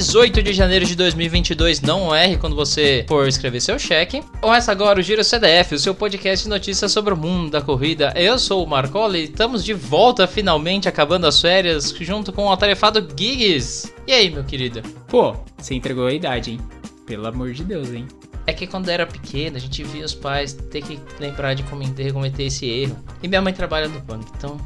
18 de janeiro de 2022. Não erre quando você for escrever seu cheque. Começa agora o Giro CDF, o seu podcast de notícias sobre o mundo da corrida. Eu sou o Marcola e estamos de volta finalmente acabando as férias junto com o atarefado Gigs. E aí, meu querido? Pô, você entregou a idade, hein? Pelo amor de Deus, hein? É que quando era pequeno, a gente via os pais ter que lembrar de cometer, cometer esse erro. E minha mãe trabalha no banco, então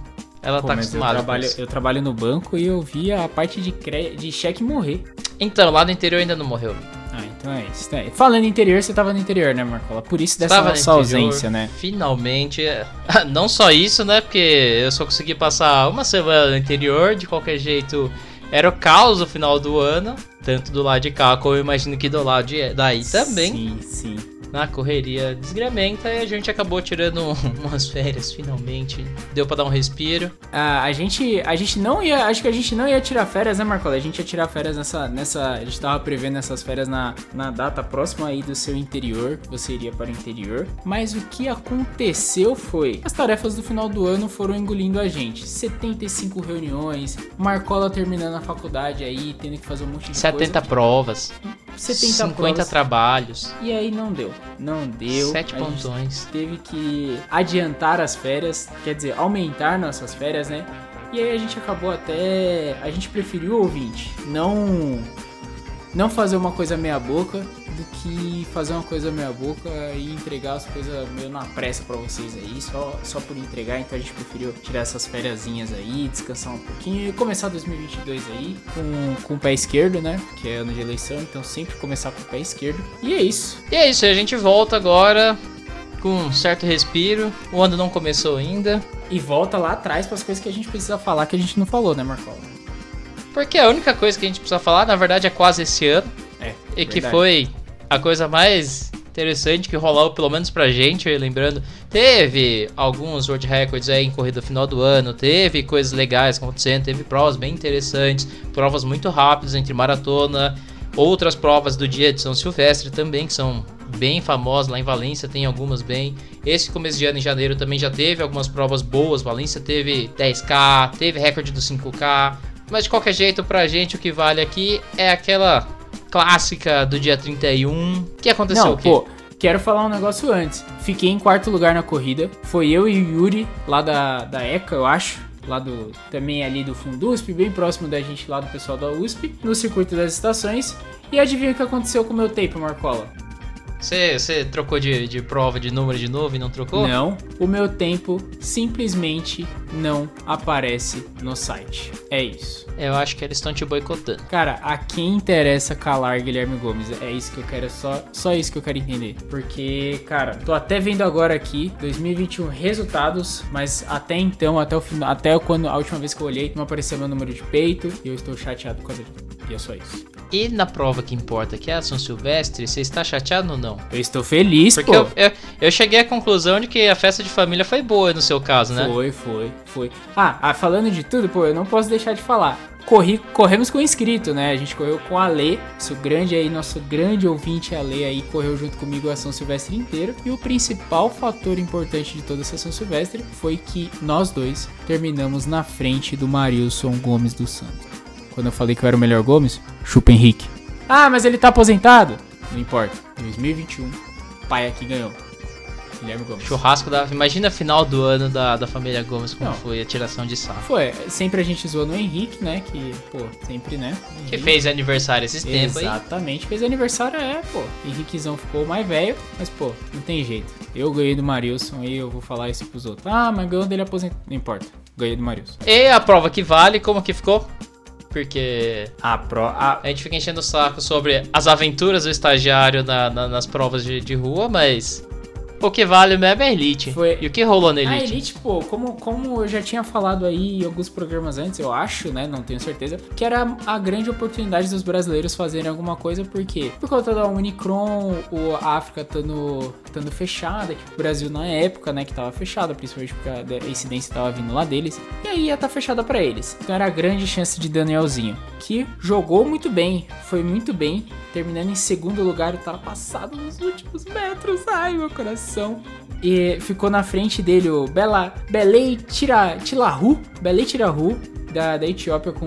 ela Pô, tá eu acostumada. com trabalho, eu trabalho no banco e eu via a parte de, cre... de cheque morrer. Então, lá no interior ainda não morreu. Ah, então é isso. É- Falando interior, você tava no interior, né, Marcola? Por isso dessa Tava no sua interior, ausência, né? Finalmente. Não só isso, né? Porque eu só consegui passar uma semana no interior, de qualquer jeito. Era o caos no final do ano, tanto do lado de cá como eu imagino que do lado de, daí também. Sim, sim. Na correria desgramenta e a gente acabou tirando umas férias finalmente. Deu pra dar um respiro. Ah, a gente, a gente não ia, acho que a gente não ia tirar férias, né, Marcola? A gente ia tirar férias nessa, nessa, a gente tava prevendo essas férias na, na data próxima aí do seu interior, você iria para o interior. Mas o que aconteceu foi, as tarefas do final do ano foram engolindo a gente. 75 reuniões, Marcola terminando a faculdade aí, tendo que fazer um monte de 70 provas, coisa. 70 50 provas. trabalhos, E aí não deu, não deu. 7 A gente pontões. teve que adiantar as férias, quer dizer, aumentar nossas férias, né? E aí a gente acabou até. A gente preferiu ouvinte, não. Não fazer uma coisa meia boca do que fazer uma coisa meia boca e entregar as coisas meio na pressa pra vocês aí, só, só por entregar. Então a gente preferiu tirar essas fériasinhas aí, descansar um pouquinho e começar 2022 aí com, com o pé esquerdo, né? Que é ano de eleição, então sempre começar com o pé esquerdo. E é isso. E é isso, a gente volta agora com um certo respiro. O ano não começou ainda. E volta lá atrás para as coisas que a gente precisa falar que a gente não falou, né, Marcola? Porque a única coisa que a gente precisa falar, na verdade, é quase esse ano. É. E que verdade. foi a coisa mais interessante que rolou, pelo menos pra gente, lembrando. Teve alguns World Records aí em corrida final do ano, teve coisas legais acontecendo, teve provas bem interessantes, provas muito rápidas entre maratona, outras provas do dia de São Silvestre também, que são bem famosas lá em Valência, tem algumas bem. Esse começo de ano em janeiro também já teve algumas provas boas, Valência teve 10k, teve recorde do 5k, mas de qualquer jeito pra gente o que vale aqui é aquela clássica do dia 31. O que aconteceu Não, o quê? pô, quero falar um negócio antes. Fiquei em quarto lugar na corrida. Foi eu e o Yuri, lá da, da ECA, eu acho. Lá do. Também ali do Fundusp, bem próximo da gente lá do pessoal da USP, no circuito das estações. E adivinha o que aconteceu com o meu tape, Marcola? Você, trocou de, de prova de número de novo e não trocou? Não, o meu tempo simplesmente não aparece no site. É isso. Eu acho que eles estão te boicotando. Cara, a quem interessa calar Guilherme Gomes? É isso que eu quero, só, só isso que eu quero entender. Porque, cara, tô até vendo agora aqui, 2021 resultados, mas até então, até o final, até quando a última vez que eu olhei, não apareceu meu número de peito e eu estou chateado por causa disso. E é só isso. E na prova que importa, que é a São Silvestre, você está chateado ou não? Eu estou feliz, Porque pô. eu, eu, eu cheguei à conclusão de que a festa de família foi boa no seu caso, né? Foi, foi, foi. Ah, ah, falando de tudo, pô, eu não posso deixar de falar. Corri, corremos com o inscrito, né? A gente correu com a Lê, nosso grande aí, nosso grande ouvinte a Lê aí, correu junto comigo a São Silvestre inteira. E o principal fator importante de toda essa São Silvestre foi que nós dois terminamos na frente do Marilson Gomes dos Santos. Quando eu falei que eu era o melhor Gomes, chupa Henrique. Ah, mas ele tá aposentado? Não importa. 2021, pai aqui ganhou. Guilherme Gomes. Churrasco da. Imagina a final do ano da, da família Gomes, como Não. foi a tiração de sarro. Foi, sempre a gente zoou no Henrique, né? Que, pô, sempre, né? Que Henrique. fez aniversário esses tempos aí. Exatamente, fez aniversário, é, pô. Henriquezão ficou mais velho, mas, pô, não tem jeito. Eu ganhei do Marilson e eu vou falar isso pros outros. Ah, mas ganhou dele aposentado. Não importa, ganhei do Marilson. E a prova que vale, como que ficou? Porque A pro. A, a gente fica enchendo o saco sobre as aventuras do estagiário na- na- nas provas de, de rua, mas o que vale mesmo é a Elite. Foi- E o que rolou na a Elite? Elite, pô, como, como eu já tinha falado aí em alguns programas antes, eu acho, né? Não tenho certeza, que era a grande oportunidade dos brasileiros fazerem alguma coisa, por quê? Por conta da Unicron, o, a África estando estando fechada, que o Brasil na época, né, que tava fechada, principalmente porque a, incidência tava vindo lá deles, e aí ia estar fechada pra eles. Então era a grande chance de Danielzinho, que jogou muito bem, foi muito bem, terminando em segundo lugar, ultrapassado nos últimos metros, ai meu coração. E ficou na frente dele o Bela, Belei Tira, Tilahu, Belei Tirahu, da, da Etiópia com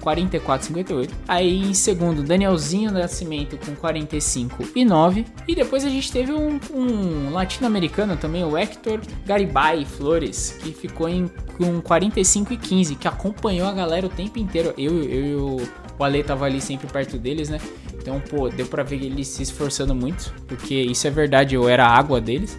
44,58. Aí em segundo, Danielzinho Nascimento com 45 e 9. Depois a gente teve um, um latino-americano também, o Hector Garibay Flores, que ficou em, com 45 e 15, que acompanhou a galera o tempo inteiro. Eu, eu e o, o Ale tava ali sempre perto deles, né? Então, pô, deu pra ver eles se esforçando muito, porque isso é verdade, eu era a água deles.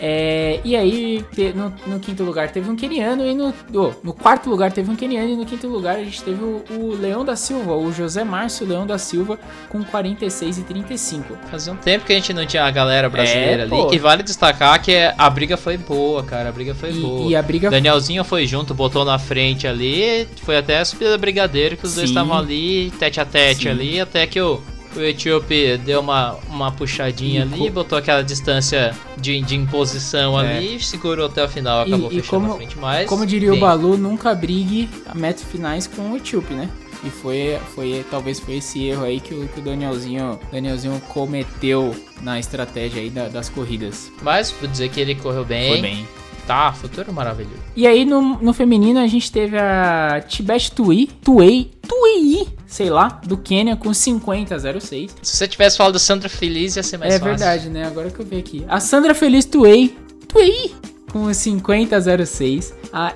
É, e aí, te, no, no, quinto lugar teve um keniano e no, oh, no quarto lugar teve um keniano e no quinto lugar a gente teve o, o, Leão da Silva, o José Márcio Leão da Silva com 46 e 35. Fazia um tempo que a gente não tinha a galera brasileira é, ali. Pô. E vale destacar que a briga foi boa, cara. A briga foi e, boa. E a briga Danielzinho foi junto, botou na frente ali. Foi até a subida brigadeiro que os Sim. dois estavam ali, tete a tete Sim. ali, até que o o Etíope deu uma, uma puxadinha e ali, botou aquela distância de, de imposição é. ali, segurou até o final, acabou e, fechando e como, a frente mais. Como diria bem. o Balu, nunca brigue a metas finais com o Etíope, né? E foi, foi talvez foi esse erro aí que o, que o Danielzinho, Danielzinho cometeu na estratégia aí da, das corridas. Mas vou dizer que ele correu bem. Foi bem. Tá, futuro maravilhoso. E aí no, no feminino a gente teve a Tibet Tui, Tuei, Tuei, sei lá, do Quênia com 50,06. Se você tivesse falado Sandra Feliz ia ser mais é fácil. É verdade, né? Agora que eu vi aqui. A Sandra Feliz Tuei, Tuei, com 50,06. A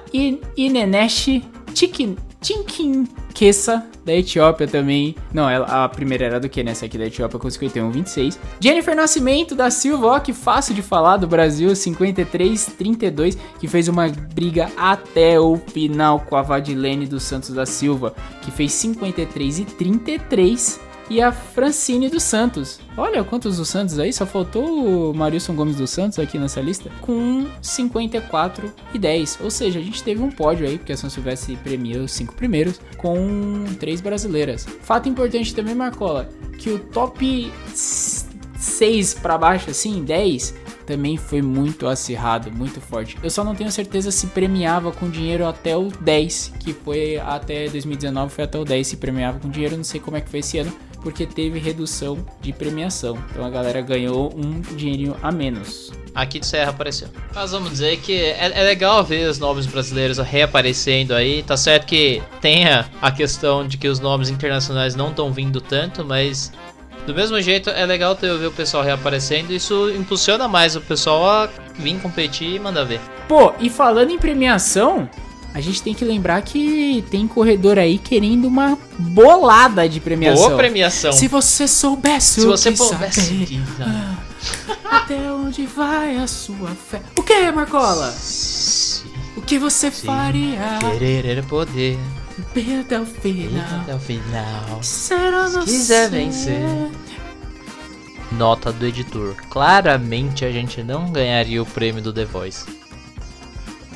Inenesh Chikin, Chinkin Kessa, da Etiópia também. Não, ela, a primeira era do que, né? Essa aqui da Etiópia com 51,26. Jennifer Nascimento da Silva, ó, que fácil de falar, do Brasil, 53,32, que fez uma briga até o final com a Vadilene dos Santos da Silva, que fez 53,33 e a Francine dos Santos. Olha quantos dos Santos aí, só faltou o Marilson Gomes dos Santos aqui nessa lista, com 54 e 10. Ou seja, a gente teve um pódio aí, porque a São Silvestre premiou os cinco primeiros, com três brasileiras. Fato importante também, Marcola, que o top 6 para baixo, assim, 10, também foi muito acirrado, muito forte. Eu só não tenho certeza se premiava com dinheiro até o 10, que foi até 2019, foi até o 10 se premiava com dinheiro, não sei como é que foi esse ano porque teve redução de premiação. Então a galera ganhou um dinheirinho a menos. Aqui de Serra apareceu. Mas vamos dizer que é, é, legal ver os nomes brasileiros reaparecendo aí. Tá certo que tenha a questão de que os nomes internacionais não estão vindo tanto, mas do mesmo jeito é legal ter ver o pessoal reaparecendo. Isso impulsiona mais o pessoal a vir competir e mandar ver. Pô, e falando em premiação, a gente tem que lembrar que tem corredor aí querendo uma bolada de premiação. Boa premiação. Se você soubesse Se você soubesse ah, até onde vai a sua fé? O que, Marcola? O que você Sim, faria? Querer é poder. Até o final. Até o final. Será Se quiser vencer. Nota do editor. Claramente a gente não ganharia o prêmio do The Voice.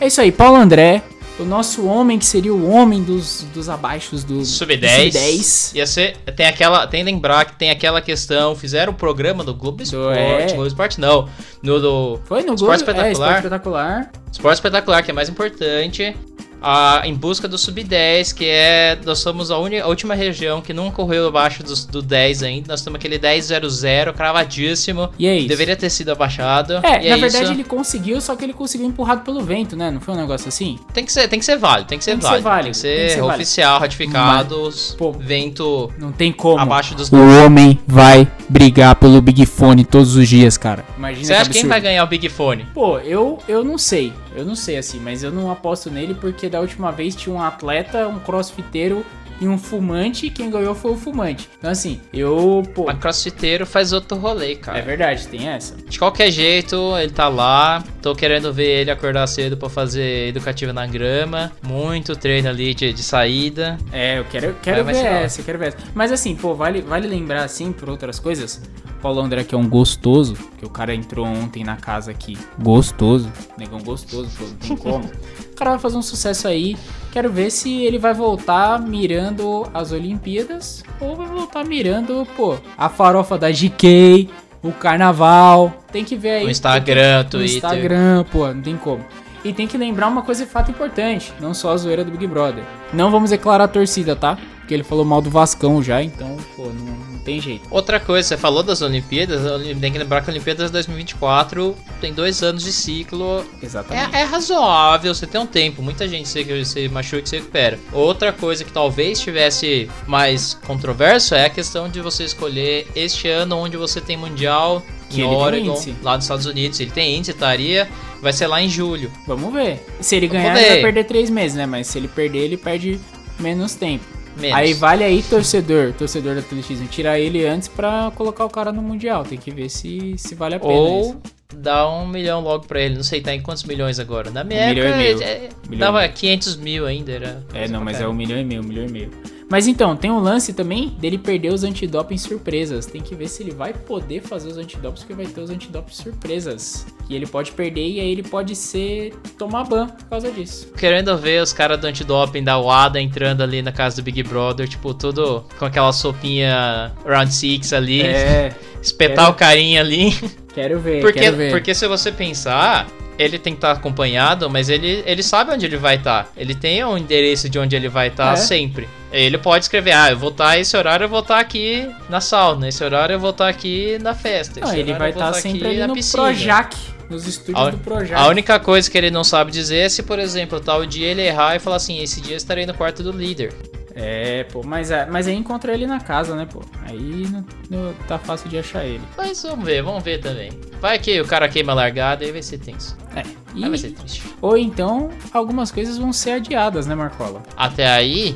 É isso aí, Paulo André, o nosso homem, que seria o homem dos, dos abaixos do Sub-10. Sub Ia ser. Tem aquela. Tem lembrar que tem aquela questão. Fizeram o programa do Globo Esporte. É. Globo Esporte não. No do. Foi no Esporte Globo Espetacular. É, Esporte Espetacular. Esporte Espetacular, que é mais importante a, em busca do sub-10, que é. Nós somos a, a, última região que não correu abaixo do, do 10 ainda. Nós temos aquele 10-0-0 cravadíssimo. E é isso. Deveria ter sido abaixado. É, na é verdade isso. ele conseguiu, só que ele conseguiu empurrado pelo vento, né? Não foi um negócio assim? Tem que ser, tem que ser válido, tem que ser tem válido. Que ser válido. Tem que ser, tem que ser oficial, válido. ratificado. Mas, pô, vento. Não tem como. Abaixo dos. O homem vai brigar pelo Big Fone todos os dias, cara. Imagina Você acha que quem vai ganhar o Big Fone? Pô, eu, eu não sei. Eu não sei assim, mas eu não aposto nele porque da última vez tinha um atleta, um crossfiteiro e um fumante, quem ganhou foi o fumante. Então, assim, eu, pô. Mas crossfiteiro faz outro rolê, cara. É verdade, tem essa. De qualquer jeito, ele tá lá. Tô querendo ver ele acordar cedo para fazer educativa na grama. Muito treino ali de, de saída. É, eu quero, quero ver essa, quero ver essa. Mas assim, pô, vale, vale lembrar, assim, por outras coisas. Paulo André, que é um gostoso, que o cara entrou ontem na casa aqui. Gostoso. Negão gostoso, não tem como. o cara vai fazer um sucesso aí. Quero ver se ele vai voltar mirando as Olimpíadas ou vai voltar mirando, pô, a farofa da GK, o carnaval. Tem que ver aí. O Instagram, Twitter. O Instagram, pô, não tem como. E tem que lembrar uma coisa de fato importante, não só a zoeira do Big Brother. Não vamos declarar a torcida, tá? Porque ele falou mal do Vascão já, então, pô, não, não tem jeito. Outra coisa, você falou das Olimpíadas, tem que lembrar que a Olimpíadas 2024 tem dois anos de ciclo. Exatamente. É, é razoável, você tem um tempo, muita gente se, se machuca e se recupera. Outra coisa que talvez tivesse mais controverso é a questão de você escolher este ano onde você tem Mundial Que em Oregon, lá dos Estados Unidos. Ele tem índice, estaria, vai ser lá em julho. Vamos ver. Se ele ganhar, ele vai perder três meses, né? Mas se ele perder, ele perde menos tempo. Menos. Aí vale aí, torcedor, torcedor do atletismo, tirar ele antes pra colocar o cara no Mundial. Tem que ver se, se vale a pena Ou isso. dá um milhão logo pra ele. Não sei, tá em quantos milhões agora? Na minha Um milhão época, e meio. é, Milhão dava e meio. 500 mil ainda. Era É, não, mas é caramba. um milhão e meio, um milhão e meio. Mas então, tem um lance também dele perder os antidoping surpresas. Tem que ver se ele vai poder fazer os antidopes, porque vai ter os antidopes surpresas. E ele pode perder e aí ele pode ser tomar ban por causa disso. Querendo ver os caras do antidoping da WADA entrando ali na casa do Big Brother, tipo, tudo com aquela sopinha Round Six ali, É, espetar quero- o carinha ali. quero ver, Porque, quero ver. porque se você pensar, ele tem que estar acompanhado, mas ele, ele sabe onde ele vai estar. Ele tem o endereço de onde ele vai estar É. sempre. Ele pode escrever, ah, eu vou estar esse horário, eu vou estar aqui na sauna, esse horário eu vou estar aqui na festa. Esse ele vai estar sempre aqui ali na no piscina. Projac, nos estúdios A- do Projac. A única coisa que ele não sabe dizer é se, por exemplo, tal dia ele errar e falar assim, esse dia eu estarei no quarto do líder. É, pô, mas, é- mas aí encontra ele na casa, né, pô? Aí não, não tá fácil de achar ele. Mas vamos ver, vamos ver também. Vai que o cara queima a largada e vai ser tenso. É. Aí vai ser E, triste. ou então, algumas coisas vão ser adiadas, né, Marcola? Até aí,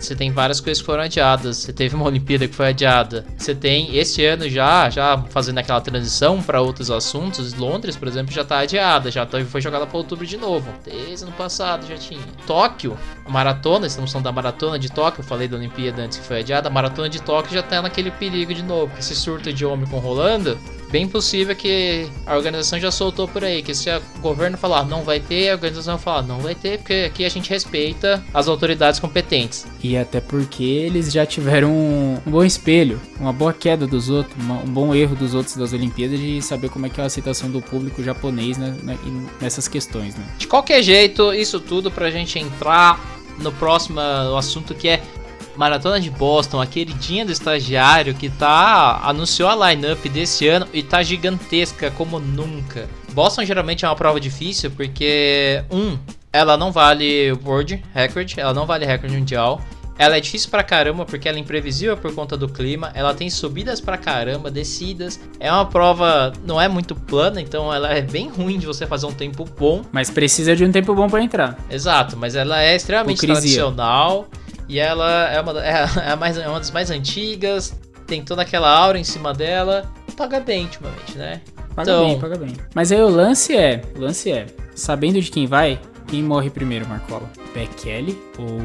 você tem várias coisas que foram adiadas. Você teve uma Olimpíada que foi adiada. Você tem este ano já, já fazendo aquela transição para outros assuntos. Londres, por exemplo, já tá adiada, já tá- foi jogada para outubro de novo. Desde ano passado já tinha. Tóquio, maratona, estamos falando da maratona de Tóquio. Eu falei da Olimpíada antes que foi adiada. A maratona de Tóquio já tá naquele perigo de novo. Com esse surto de Ômicron rolando, bem possível que a organização já soltou por aí, que se o governo falar não vai ter, a organização falar não vai ter, porque aqui a gente respeita as autoridades competentes. E até porque eles já tiveram um, um bom espelho, uma boa queda dos outros, uma- um bom erro dos outros das Olimpíadas de saber como é que é a aceitação do público japonês né, né, nessas questões, né? De qualquer jeito, isso tudo pra gente entrar no próximo assunto que é Maratona de Boston, a queridinha do estagiário que tá anunciou a lineup desse ano e tá gigantesca como nunca. Boston geralmente é uma prova difícil porque um, ela não vale World Record, ela não vale recorde mundial. Ela é difícil pra caramba porque ela é imprevisível por conta do clima. Ela tem subidas pra caramba, descidas. É uma prova, não é muito plana, então ela é bem ruim de você fazer um tempo bom. Mas precisa de um tempo bom pra entrar. Exato, mas ela é extremamente Hipocrisia. tradicional e ela é uma, é, é a mais, é uma das mais antigas, tem toda aquela aura em cima dela paga bem ultimamente, né? Paga Então- bem, paga bem. Mas aí o lance é, o lance é, sabendo de quem vai, quem morre primeiro, Marcola? Bekele ou...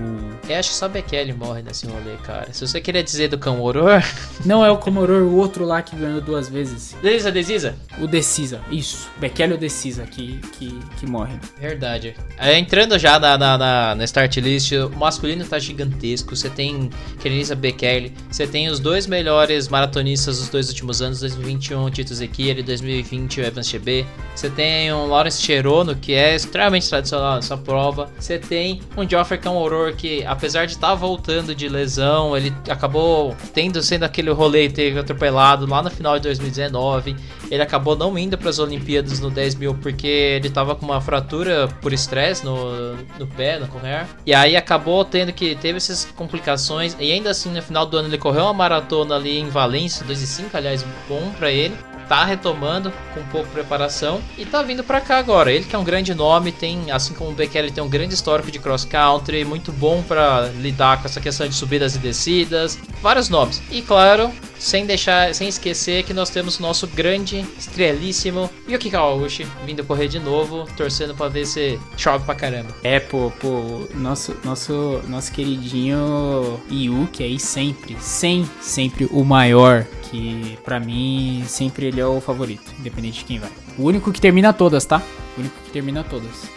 Eu acho que só Bekele morre nesse rolê, cara. Se você queria dizer do Cão Horror, Não é o Comoror, o outro lá que ganhou duas vezes. Desisa, Desisa. O Decisa, isso. Bekele ou Decisa que, que, que morre. Verdade. É, entrando já na, na, na, na start list, o masculino tá gigantesco. Você tem Kenenisa Bekele, você tem os dois melhores maratonistas dos dois últimos anos, 2021, Tito Zekiri, 2020, o Evans Chebe. Você tem um Lawrence Cherono, que é extremamente tradicional nessa prova. Você tem um Geoffrey Camoror, que apesar de estar voltando de lesão, ele acabou tendo sendo aquele rolê ter atropelado lá no final de 2019. Ele acabou não indo para as Olimpíadas no 10 mil porque ele tava com uma fratura por estresse no, no pé, no correr. E aí acabou tendo que teve essas complicações. E ainda assim, no final do ano, ele correu uma maratona ali em Valência, 2 e 5, aliás, bom para ele. Tá retomando com um pouco preparação e tá vindo pra cá agora. Ele que é um grande nome, tem, assim como o Bekele, tem um grande histórico de cross country, muito bom pra lidar com essa questão de subidas e descidas, vários nomes. E claro, sem deixar, sem esquecer que nós temos o nosso grande, estrelíssimo Yuki Kawauchi vindo correr de novo, torcendo pra ver se chove pra caramba. É, pô, pô, nosso, nosso, nosso queridinho Yuki aí sempre, sem, sempre o maior, que pra mim sempre ele é o favorito, independente de quem vai. O único que termina todas, tá? O único que termina todas.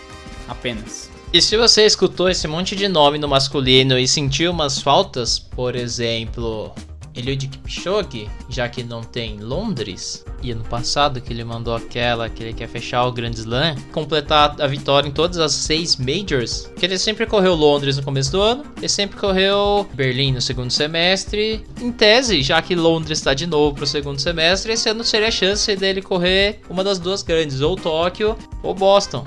Apenas. E se você escutou esse monte de nome no masculino e sentiu umas faltas, por exemplo, Eliud Kipchoge, já que não tem Londres, e ano passado que ele mandou aquela que ele quer fechar o Grand Slam, completar a vitória em todas as seis majors, que ele sempre correu Londres no começo do ano, e sempre correu Berlim no segundo semestre. Em tese, já que Londres está de novo pro segundo semestre, esse ano seria a chance dele correr uma das duas grandes, ou Tóquio ou Boston.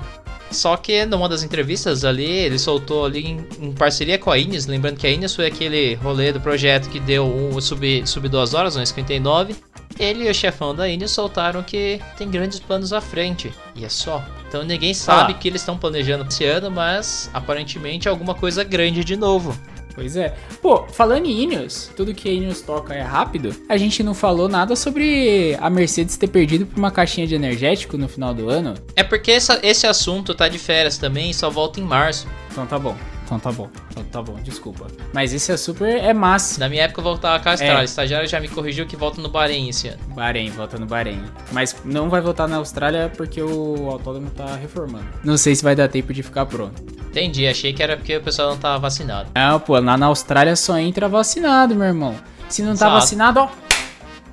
Só que numa das entrevistas ali, ele soltou ali em, em, parceria com a Ines, lembrando que a Ines foi aquele rolê do projeto que deu um sub, sub 2 horas, 1,59. Ele e o chefão da Ines soltaram que tem grandes planos à frente. E é só. Então ninguém sabe o ah. que eles estão planejando esse ano, mas aparentemente alguma coisa grande de novo. Pois é. Pô, falando em Ineos, tudo que a Ineos toca é rápido. A gente não falou nada sobre a Mercedes ter perdido por uma caixinha de energético no final do ano. É porque essa, esse assunto tá de férias também e só volta em março. Então tá bom. Então tá bom. Então tá bom, desculpa. Mas esse é super é massa. Na minha época eu voltava Austrália. É. O estagiário já me corrigiu que volta no Bahrein esse ano. Bahrein, volta no Bahrein. Mas não vai voltar na Austrália porque o autódromo tá reformando. Não sei se vai dar tempo de ficar pronto. Entendi, achei que era porque o pessoal não tava vacinado. Não, pô, lá na Austrália só entra vacinado, meu irmão. Se não tá Exato. vacinado, ó,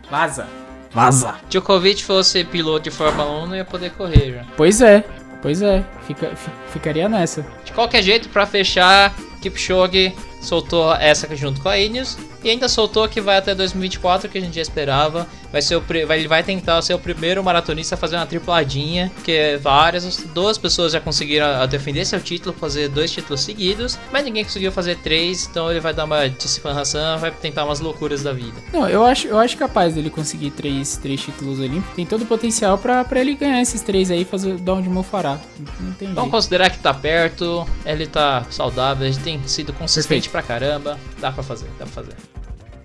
vaza. Vaza. Se o Covid fosse piloto de Fórmula 1, não ia poder correr já. Pois é. Pois é, fica, ficaria nessa. De qualquer jeito, para fechar, Kipchoge soltou essa junto com a Ineos e ainda soltou que vai até 2024, que a gente já esperava. Vai ser o, vai, ele vai tentar ser o primeiro maratonista a fazer uma tripladinha, porque várias, duas pessoas já conseguiram defender seu título, fazer dois títulos seguidos, mas ninguém conseguiu fazer três, então ele vai dar uma disciplinação, vai tentar umas loucuras da vida. Não, eu acho, eu acho capaz dele conseguir três, três títulos olímpicos. Tem todo o potencial para ele ganhar esses três aí, fazer dar onde mofará. Não tem Vamos considerar que tá perto, ele tá saudável, ele tem sido consistente Perfeito. pra caramba. Dá pra fazer, dá pra fazer.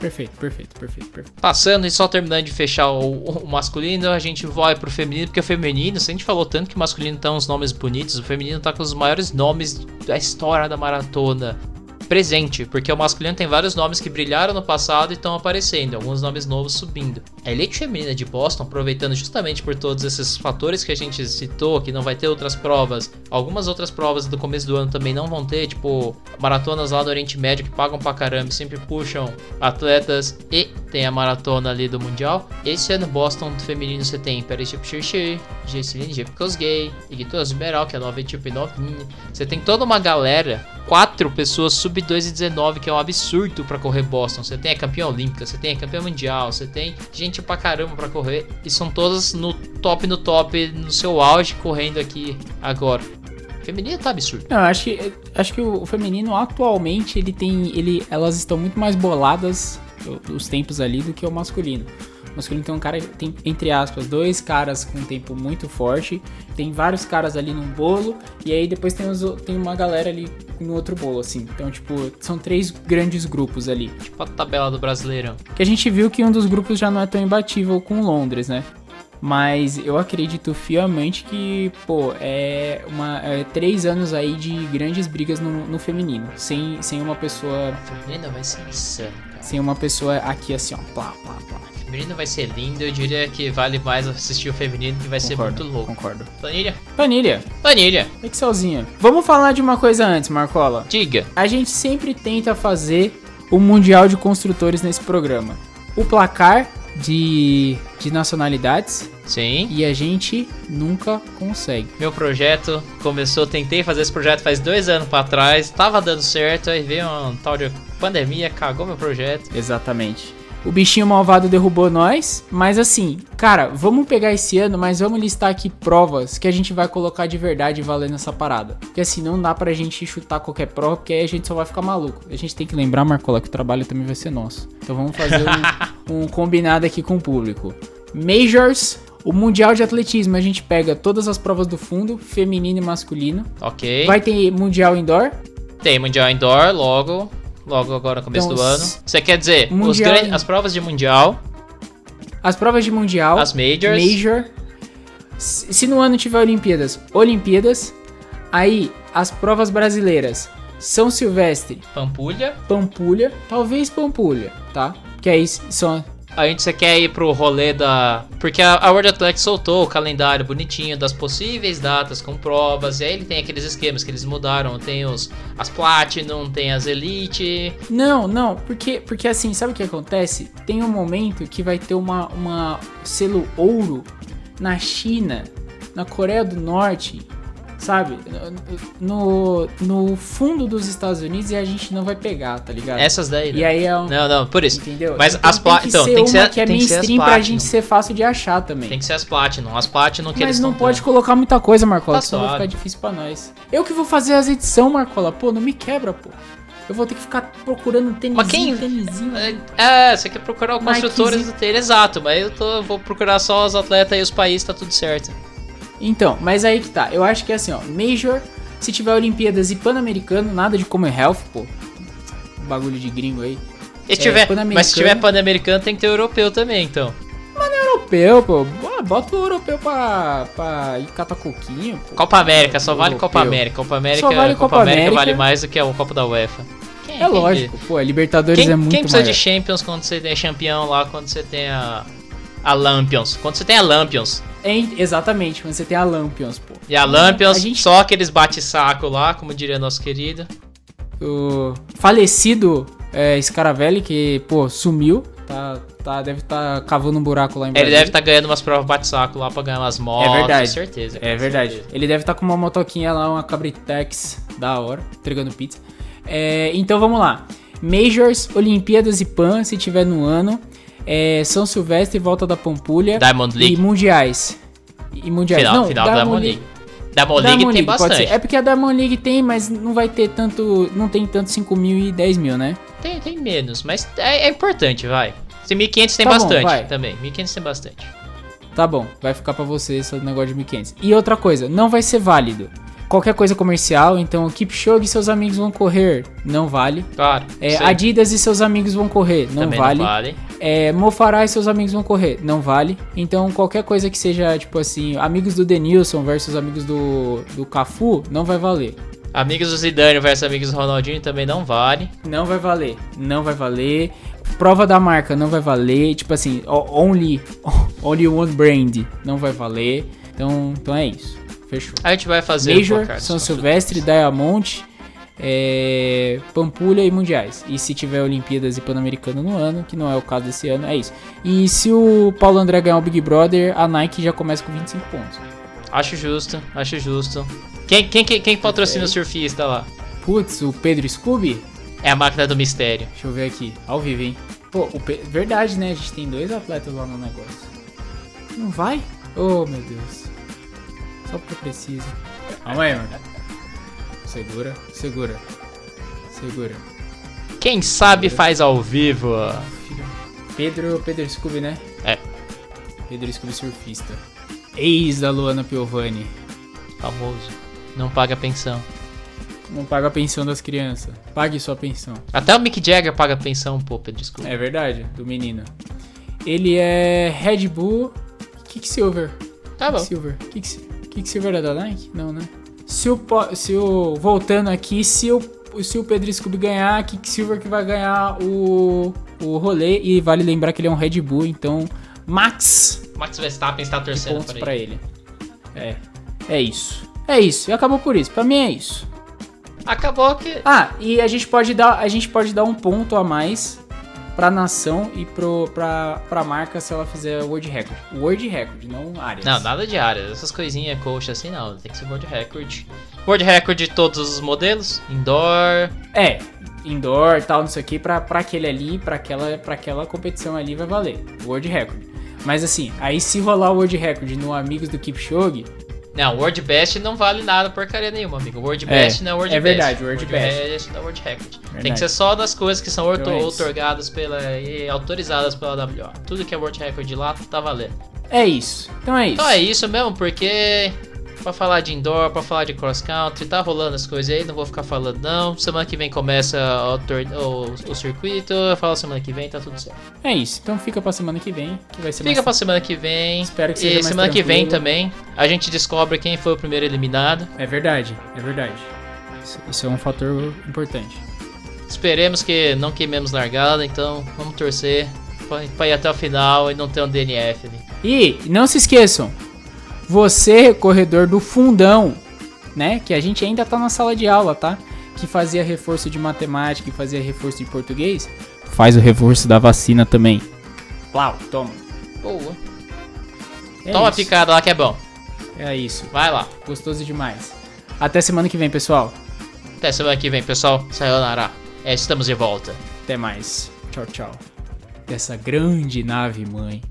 Perfeito, perfeito, perfeito, perfeito. Passando e só terminando de fechar o, o, masculino, a gente vai pro feminino, porque o feminino, se a gente falou tanto que o masculino tá uns nomes bonitos, o feminino tá com os maiores nomes da história da maratona presente, porque o masculino tem vários nomes que brilharam no passado e estão aparecendo, alguns nomes novos subindo. A elite feminina de Boston, aproveitando justamente por todos esses fatores que a gente citou, que não vai ter outras provas, algumas outras provas do começo do ano também não vão ter, tipo maratonas lá do Oriente Médio que pagam pra caramba e sempre puxam atletas e tem a maratona ali do Mundial. Esse ano Boston feminino você tem Paris Chipchirchi, Jesseline Jepkosgay, Igito Osmeral, que é nova tipo novinha. Você tem toda uma galera, quatro pessoas sub 2,19, que é um absurdo para correr Boston. Você tem a campeã olímpica, você tem a campeã mundial, você tem gente pra caramba para correr. E são todas no top, no top, no seu auge, correndo aqui agora. Feminino tá absurdo. Não, acho que, acho que o feminino atualmente ele tem. Ele, elas estão muito mais boladas os tempos ali do que o masculino. Masculino tem um cara, tem, entre aspas, dois caras com um tempo muito forte. Tem vários caras ali num bolo. E aí depois tem, os, tem uma galera ali no outro bolo, assim. Então, tipo, são três grandes grupos ali. Tipo a tabela do Brasileirão. Que a gente viu que um dos grupos já não é tão imbatível com Londres, né? Mas eu acredito fielmente que, pô, é, uma, é três anos aí de grandes brigas no, no feminino. Sem, sem uma pessoa. Feminina vai ser insano, cara. Sem uma pessoa aqui assim, ó. Plá, plá, plá feminino vai ser lindo, eu diria que vale mais assistir o feminino que vai concordo, ser muito louco. Concordo. Planilha? Planilha. Planilha. Excelzinho. Vamos falar de uma coisa antes, Marcola. Diga. A gente sempre tenta fazer o Mundial de Construtores nesse programa. O placar de, de nacionalidades. Sim. E a gente nunca consegue. Meu projeto começou, tentei fazer esse projeto faz dois anos para trás, tava dando certo, aí veio um tal de pandemia, cagou meu projeto. Exatamente. O bichinho malvado derrubou nós. Mas assim, cara, vamos pegar esse ano, mas vamos listar aqui provas que a gente vai colocar de verdade valendo essa parada. Porque assim, não dá pra gente chutar qualquer prova, porque aí a gente só vai ficar maluco. A gente tem que lembrar, Marcola, que o trabalho também vai ser nosso. Então vamos fazer um, um combinado aqui com o público. Majors, o Mundial de Atletismo, a gente pega todas as provas do fundo, feminino e masculino. Ok. Vai ter Mundial Indoor? Tem Mundial Indoor, logo logo agora no começo então, do ano. Você quer dizer, mundial... grandes, as provas de Mundial. As provas de Mundial. As Majors. Major. Se no ano tiver Olimpíadas, Olimpíadas. Aí, as provas brasileiras. São Silvestre. Pampulha. Pampulha. Talvez Pampulha, tá? Que aí são a gente você quer ir pro rolê da. Porque a, a World Athletics soltou o calendário bonitinho das possíveis datas com provas. E aí ele tem aqueles esquemas que eles mudaram. Tem os, as Platinum, tem as Elite. Não, não, porque, porque assim, sabe o que acontece? Tem um momento que vai ter uma, uma selo ouro na China, na Coreia do Norte, sabe? No, no fundo dos Estados Unidos e a gente não vai pegar, tá ligado? Essas daí, né? E aí é um. Não, não, por isso. Entendeu? Mas então as pla- tem que então, ser tem que uma ser- que é tem que ser as mainstream pra Platinum. gente ser fácil de achar também. Tem que ser as Platinum. As Platinum que eles Mas não tão pode dando. colocar muita coisa, Marcola, Tá senão vai ficar difícil pra nós. Eu que vou fazer as edições, Marcola. Pô, não me quebra, pô. Eu vou ter que ficar procurando tênisinho, Mas quem- tênisinho. É, é, você quer procurar o construtores do tênis, exato. Mas eu tô, vou procurar só os atletas e os países, tá tudo certo. Então, mas aí que tá. Eu acho que é assim, ó. Major, se tiver Olimpíadas e Pan-Americano, nada de Commonwealth, pô. Bagulho de gringo aí. É, tiver, mas se tiver Pan-Americano, tem que ter europeu também, então. Europeu, pô. Bota o europeu pra, pra ir catar coquinho, pô. Copa América, só vale Europeu. Copa América. Copa América, Só vale Copa Copa América, América. vale mais do que o Copa da UEFA. Quem- É quem lógico, pô. Vê? Libertadores Quem, é muito quem precisa maior. de Champions quando você tem campeão lá, quando você tem a. A Lampions. Quando você tem a Lampions. É, exatamente, quando você tem a Lampions, pô. E a Lampions, A gente- só aqueles bate-saco lá, como diria nosso querido. O falecido é, Scaravelli, que, pô, sumiu. Tá, tá, deve estar cavando um buraco lá em Ele deve estar ganhando umas provas bate-saco lá pra ganhar umas motos. É verdade. Com certeza. É com verdade. certeza. Ele deve estar com uma motoquinha lá, uma Cabritex da hora, entregando pizza. É, então vamos lá. Majors, Olimpíadas e Pan, se tiver no ano. É, São Silvestre, Volta da Pampulha. Diamond E League. mundiais. E mundiais. Final, Não, final da Diamond League. Diamond League Diamond tem pode bastante. É porque a Diamond League tem, mas não vai ter tanto. Não tem tanto 5 mil e 10 mil, né? Tem, tem menos, mas é, é importante, vai. Se 1500 tem Tá bom, bastante vai. também. 1500 tem bastante. Tá bom, vai ficar pra você esse negócio de 1500. E outra coisa, não vai ser válido. Qualquer coisa comercial, então Kipchoge e seus amigos vão correr, não vale. Claro. É. Adidas e seus amigos vão correr, não também vale. não vale. É, Mofará e seus amigos vão correr, não vale. Então qualquer coisa que seja, tipo assim, amigos do Denilson versus amigos do, do Cafu, não vai valer. Amigos do Zidane versus amigos do Ronaldinho também não vale. Não vai valer, não vai valer. Prova da marca não vai valer, tipo assim, only, only one brand não vai valer. Então, então é isso, fechou. A gente vai fazer Major, placar São. Silvestre, Diamond, é, Pampulha e Mundiais. E se tiver Olimpíadas e Pan-Americano no ano, que não é o caso desse ano, é isso. E se o Paulo André ganhar o Big Brother, a Nike já começa com 25 pontos. Acho justo, acho justo. Quem, quem, quem, quem patrocina o surfista lá? Putz, o Pedro Scooby? É a máquina do mistério. Deixa eu ver aqui, ao vivo, hein? Pô, o Pe- verdade, né? A gente tem dois atletas lá no negócio. Não vai? Oh, meu Deus. Só porque precisa. Calma aí, mano. Segura, segura. Segura. Quem sabe faz ao vivo. Pedro, Pedro Scooby, né? É. Pedro Scooby surfista. Ex da Luana Piovani. Famoso. Não paga pensão. Não paga a pensão das crianças. Pague sua pensão. Até o Mick Jagger paga pensão, pô, Pedro, desculpa. É verdade, do menino. Ele é Red Bull Kicksilver. Tá bom. Kicksilver. Kicks, Kicksilver é da Nike? Não, né? Se o, se o voltando aqui, se o, se o Pedro Scooby ganhar, Kicksilver que vai ganhar o, o rolê. E vale lembrar que ele é um Red Bull, então Max Max Verstappen está torcendo pontos pra ele. É. É isso. É isso. E acabou por isso. Pra mim é isso. Acabou que. Ah, e a gente pode dar, a gente pode dar um ponto a mais pra nação e pra, pra marca se ela fizer World Record. World Record, não áreas. Não, nada de área. Essas coisinhas coxa assim não. Tem que ser World Record. World Record de todos os modelos. Indoor. É, indoor tal, não sei o que, pra, pra aquele ali, pra aquela, pra aquela competição ali vai valer. World Record. Mas assim, aí se rolar o World Record no Amigos do Kipchoge, Não, World Best não vale nada porcaria nenhuma, amigo. World É, Best não é World é Best. verdade, World Best. Best não é World Record. Tem Verdade. que ser só das coisas que são Então é outorgadas pela e autorizadas pela WA. Tudo que é World Record lá tá valendo. é isso. Então é isso. Então é isso mesmo, porque pra falar de indoor, pra falar de cross country, tá rolando as coisas aí, não vou ficar falando não. Semana que vem começa o, o- o circuito, eu falo semana que vem, tá tudo certo. É isso. Então fica pra semana que vem, que vai ser Fica mais... pra semana que vem. Espero que seja E mais semana que vem tranquilo. também a gente descobre quem foi o primeiro eliminado. É verdade, é verdade. Isso, isso é um fator importante. Esperemos que não queimemos largada, então vamos torcer pra, pra ir até o final e não ter um DNF ali. E não se esqueçam, você, corredor do fundão, né? Que a gente ainda tá na sala de aula, tá? Que fazia reforço de matemática e fazia reforço de português. Faz o reforço da vacina também. Plau, toma. Boa. É Toma a isso. picada lá que é bom. É isso. Vai lá. Gostoso demais. Até semana que vem, pessoal. Até semana que vem, pessoal. Sayonara. É, estamos de volta. Até mais. Tchau, tchau. Dessa grande nave mãe.